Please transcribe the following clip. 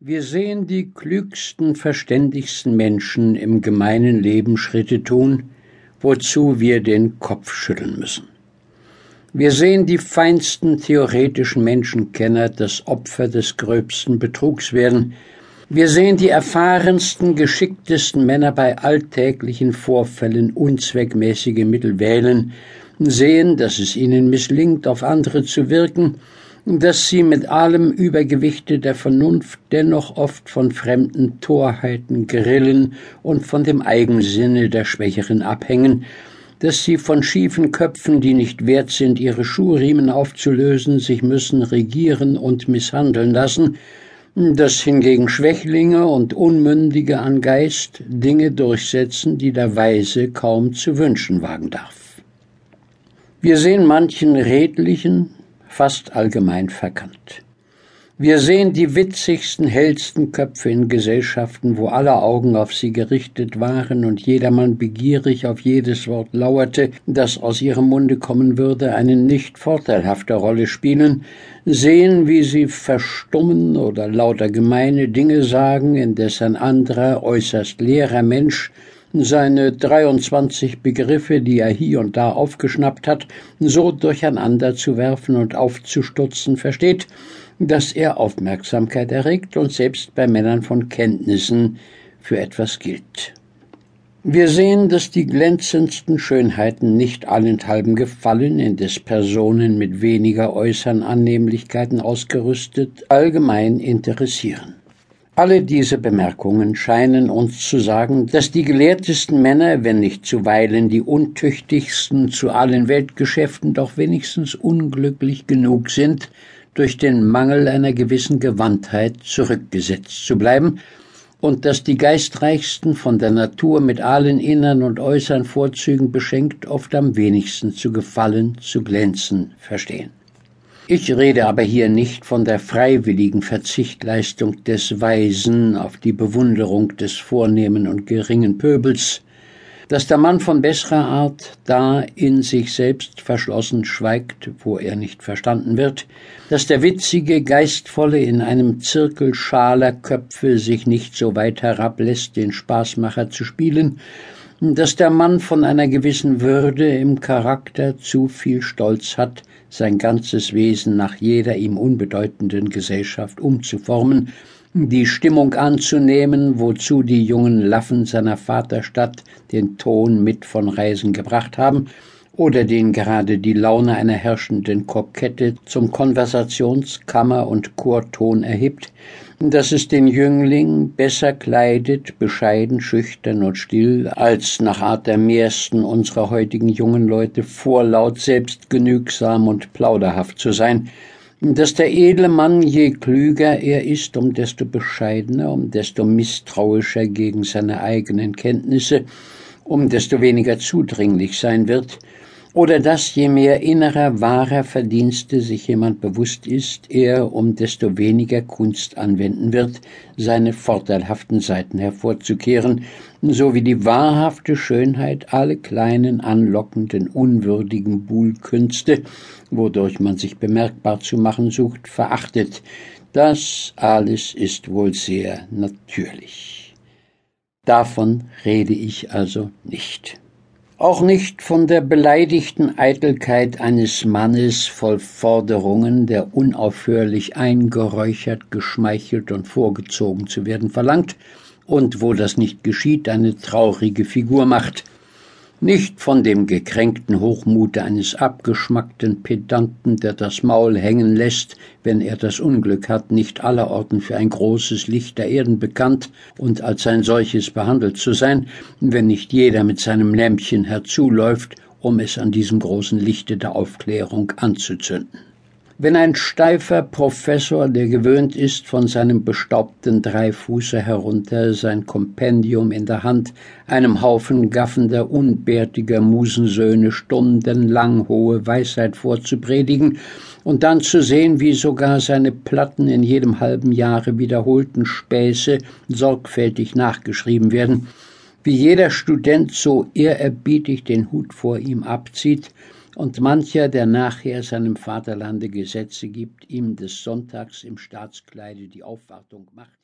Wir sehen die klügsten, verständigsten Menschen im gemeinen Leben Schritte tun, wozu wir den Kopf schütteln müssen. Wir sehen die feinsten theoretischen Menschenkenner das Opfer des gröbsten Betrugs werden. Wir sehen die erfahrensten, geschicktesten Männer bei alltäglichen Vorfällen unzweckmäßige Mittel wählen, sehen, dass es ihnen misslingt, auf andere zu wirken, dass sie mit allem Übergewichte der Vernunft dennoch oft von fremden Torheiten grillen und von dem Eigensinne der Schwächeren abhängen, dass sie von schiefen Köpfen, die nicht wert sind, ihre Schuhriemen aufzulösen, sich müssen regieren und misshandeln lassen, dass hingegen Schwächlinge und Unmündige an Geist Dinge durchsetzen, die der Weise kaum zu wünschen wagen darf. Wir sehen manchen redlichen, fast allgemein verkannt. Wir sehen die witzigsten, hellsten Köpfe in Gesellschaften, wo alle Augen auf sie gerichtet waren und jedermann begierig auf jedes Wort lauerte, das aus ihrem Munde kommen würde, eine nicht vorteilhafte Rolle spielen, sehen, wie sie verstummen oder lauter gemeine Dinge sagen, indes ein anderer, äußerst leerer Mensch seine 23 Begriffe, die er hier und da aufgeschnappt hat, so durcheinander zu werfen und aufzustutzen versteht, dass er Aufmerksamkeit erregt und selbst bei Männern von Kenntnissen für etwas gilt. Wir sehen, dass die glänzendsten Schönheiten nicht allenthalben gefallen, indes Personen mit weniger äußeren Annehmlichkeiten ausgerüstet allgemein interessieren. Alle diese Bemerkungen scheinen uns zu sagen, dass die gelehrtesten Männer, wenn nicht zuweilen die untüchtigsten zu allen Weltgeschäften, doch wenigstens unglücklich genug sind, durch den Mangel einer gewissen Gewandtheit zurückgesetzt zu bleiben, und dass die geistreichsten von der Natur mit allen innern und äußeren Vorzügen beschenkt oft am wenigsten zu gefallen, zu glänzen verstehen. Ich rede aber hier nicht von der freiwilligen Verzichtleistung des Weisen auf die Bewunderung des vornehmen und geringen Pöbels, dass der Mann von besserer Art da in sich selbst verschlossen schweigt, wo er nicht verstanden wird, dass der witzige, geistvolle in einem Zirkel schaler Köpfe sich nicht so weit herablässt, den Spaßmacher zu spielen, dass der Mann von einer gewissen Würde im Charakter zu viel Stolz hat, sein ganzes Wesen nach jeder ihm unbedeutenden Gesellschaft umzuformen, die Stimmung anzunehmen, wozu die jungen Laffen seiner Vaterstadt den Ton mit von Reisen gebracht haben, oder den gerade die Laune einer herrschenden Kokette zum Konversationskammer und Chorton erhebt, dass es den Jüngling besser kleidet, bescheiden, schüchtern und still, als nach Art der mehrsten unserer heutigen jungen Leute vorlaut, selbstgenügsam und plauderhaft zu sein, dass der edle Mann, je klüger er ist, um desto bescheidener, um desto misstrauischer gegen seine eigenen Kenntnisse, um desto weniger zudringlich sein wird, oder dass je mehr innerer wahrer Verdienste sich jemand bewusst ist, er um desto weniger Kunst anwenden wird, seine vorteilhaften Seiten hervorzukehren, so wie die wahrhafte Schönheit alle kleinen, anlockenden, unwürdigen Buhlkünste, wodurch man sich bemerkbar zu machen sucht, verachtet. Das alles ist wohl sehr natürlich. Davon rede ich also nicht auch nicht von der beleidigten Eitelkeit eines Mannes voll Forderungen, der unaufhörlich eingeräuchert, geschmeichelt und vorgezogen zu werden verlangt und wo das nicht geschieht, eine traurige Figur macht, nicht von dem gekränkten Hochmute eines abgeschmackten Pedanten, der das Maul hängen lässt, wenn er das Unglück hat, nicht allerorten für ein großes Licht der Erden bekannt und als ein solches behandelt zu sein, wenn nicht jeder mit seinem Lämpchen herzuläuft, um es an diesem großen Lichte der Aufklärung anzuzünden. Wenn ein steifer Professor, der gewöhnt ist, von seinem bestaubten Dreifuße herunter, sein Kompendium in der Hand, einem Haufen gaffender, unbärtiger Musensöhne stundenlang hohe Weisheit vorzupredigen, und dann zu sehen, wie sogar seine Platten in jedem halben Jahre wiederholten Späße sorgfältig nachgeschrieben werden, wie jeder Student so ehrerbietig den Hut vor ihm abzieht, und mancher, der nachher seinem Vaterlande Gesetze gibt, ihm des Sonntags im Staatskleide die Aufwartung macht,